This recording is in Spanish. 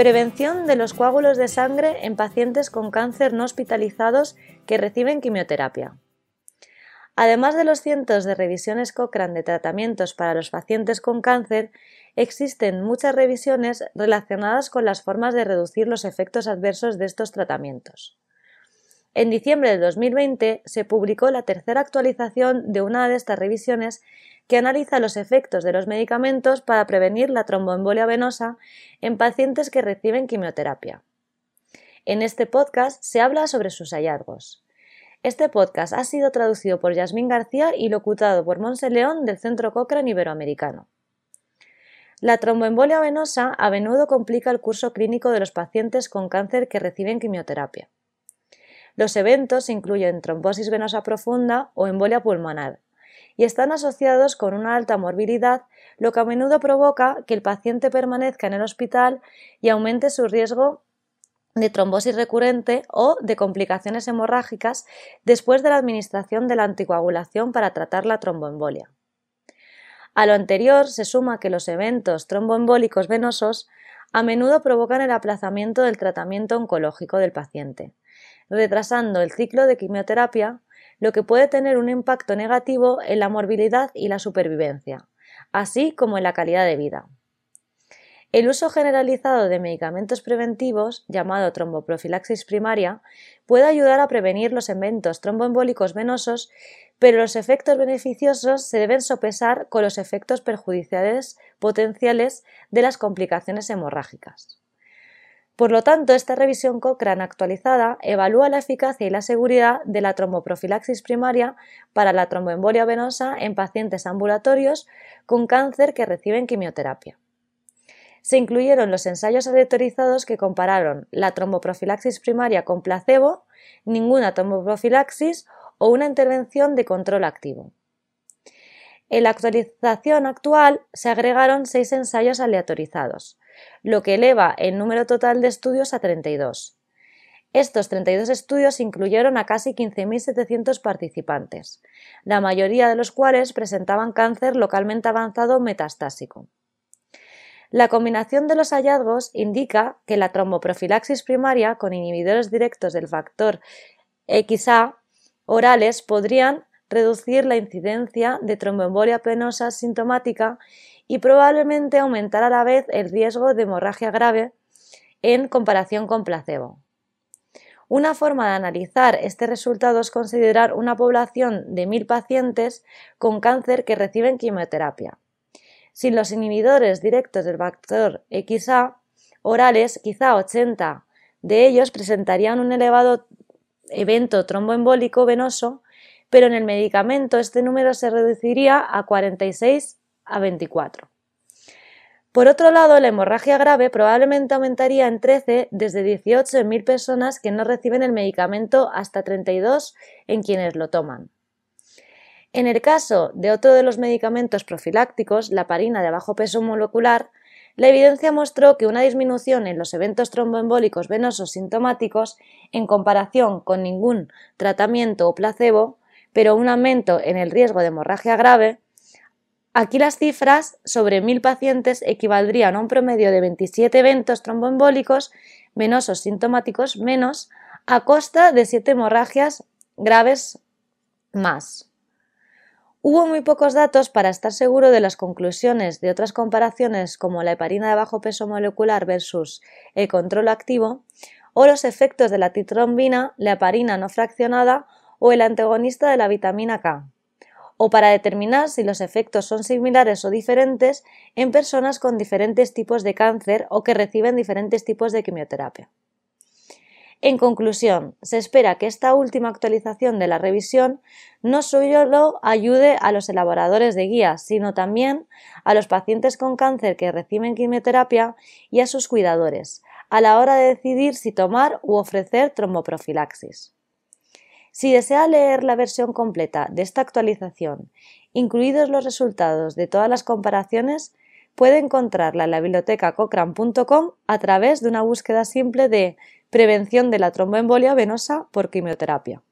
Prevención de los coágulos de sangre en pacientes con cáncer no hospitalizados que reciben quimioterapia. Además de los cientos de revisiones Cochrane de tratamientos para los pacientes con cáncer, existen muchas revisiones relacionadas con las formas de reducir los efectos adversos de estos tratamientos. En diciembre de 2020 se publicó la tercera actualización de una de estas revisiones que analiza los efectos de los medicamentos para prevenir la tromboembolia venosa en pacientes que reciben quimioterapia. En este podcast se habla sobre sus hallazgos. Este podcast ha sido traducido por Yasmín García y locutado por Monse León del Centro Cochrane Iberoamericano. La tromboembolia venosa a menudo complica el curso clínico de los pacientes con cáncer que reciben quimioterapia. Los eventos incluyen trombosis venosa profunda o embolia pulmonar y están asociados con una alta morbilidad, lo que a menudo provoca que el paciente permanezca en el hospital y aumente su riesgo de trombosis recurrente o de complicaciones hemorrágicas después de la administración de la anticoagulación para tratar la tromboembolia. A lo anterior se suma que los eventos tromboembólicos venosos a menudo provocan el aplazamiento del tratamiento oncológico del paciente, retrasando el ciclo de quimioterapia, lo que puede tener un impacto negativo en la morbilidad y la supervivencia, así como en la calidad de vida. El uso generalizado de medicamentos preventivos, llamado tromboprofilaxis primaria, puede ayudar a prevenir los eventos tromboembólicos venosos, pero los efectos beneficiosos se deben sopesar con los efectos perjudiciales potenciales de las complicaciones hemorrágicas. Por lo tanto, esta revisión Cochrane actualizada evalúa la eficacia y la seguridad de la tromboprofilaxis primaria para la tromboembolia venosa en pacientes ambulatorios con cáncer que reciben quimioterapia. Se incluyeron los ensayos aleatorizados que compararon la tromboprofilaxis primaria con placebo, ninguna tromboprofilaxis o una intervención de control activo. En la actualización actual se agregaron seis ensayos aleatorizados, lo que eleva el número total de estudios a 32. Estos 32 estudios incluyeron a casi 15.700 participantes, la mayoría de los cuales presentaban cáncer localmente avanzado metastásico. La combinación de los hallazgos indica que la tromboprofilaxis primaria con inhibidores directos del factor XA orales podrían reducir la incidencia de tromboembolia penosa sintomática y probablemente aumentar a la vez el riesgo de hemorragia grave en comparación con placebo. Una forma de analizar este resultado es considerar una población de 1.000 pacientes con cáncer que reciben quimioterapia. Sin los inhibidores directos del factor XA orales, quizá 80 de ellos presentarían un elevado evento tromboembólico venoso, pero en el medicamento este número se reduciría a 46 a 24. Por otro lado, la hemorragia grave probablemente aumentaría en 13 desde 18 en 1000 personas que no reciben el medicamento hasta 32 en quienes lo toman. En el caso de otro de los medicamentos profilácticos, la parina de bajo peso molecular, la evidencia mostró que una disminución en los eventos tromboembólicos venosos sintomáticos en comparación con ningún tratamiento o placebo, pero un aumento en el riesgo de hemorragia grave, Aquí las cifras sobre 1.000 pacientes equivaldrían a un promedio de 27 eventos tromboembólicos venosos sintomáticos menos a costa de 7 hemorragias graves más. Hubo muy pocos datos para estar seguro de las conclusiones de otras comparaciones como la heparina de bajo peso molecular versus el control activo o los efectos de la titrombina, la heparina no fraccionada o el antagonista de la vitamina K o para determinar si los efectos son similares o diferentes en personas con diferentes tipos de cáncer o que reciben diferentes tipos de quimioterapia. En conclusión, se espera que esta última actualización de la revisión no solo ayude a los elaboradores de guías, sino también a los pacientes con cáncer que reciben quimioterapia y a sus cuidadores, a la hora de decidir si tomar u ofrecer tromboprofilaxis. Si desea leer la versión completa de esta actualización, incluidos los resultados de todas las comparaciones, puede encontrarla en la biblioteca cochrane.com a través de una búsqueda simple de prevención de la tromboembolia venosa por quimioterapia.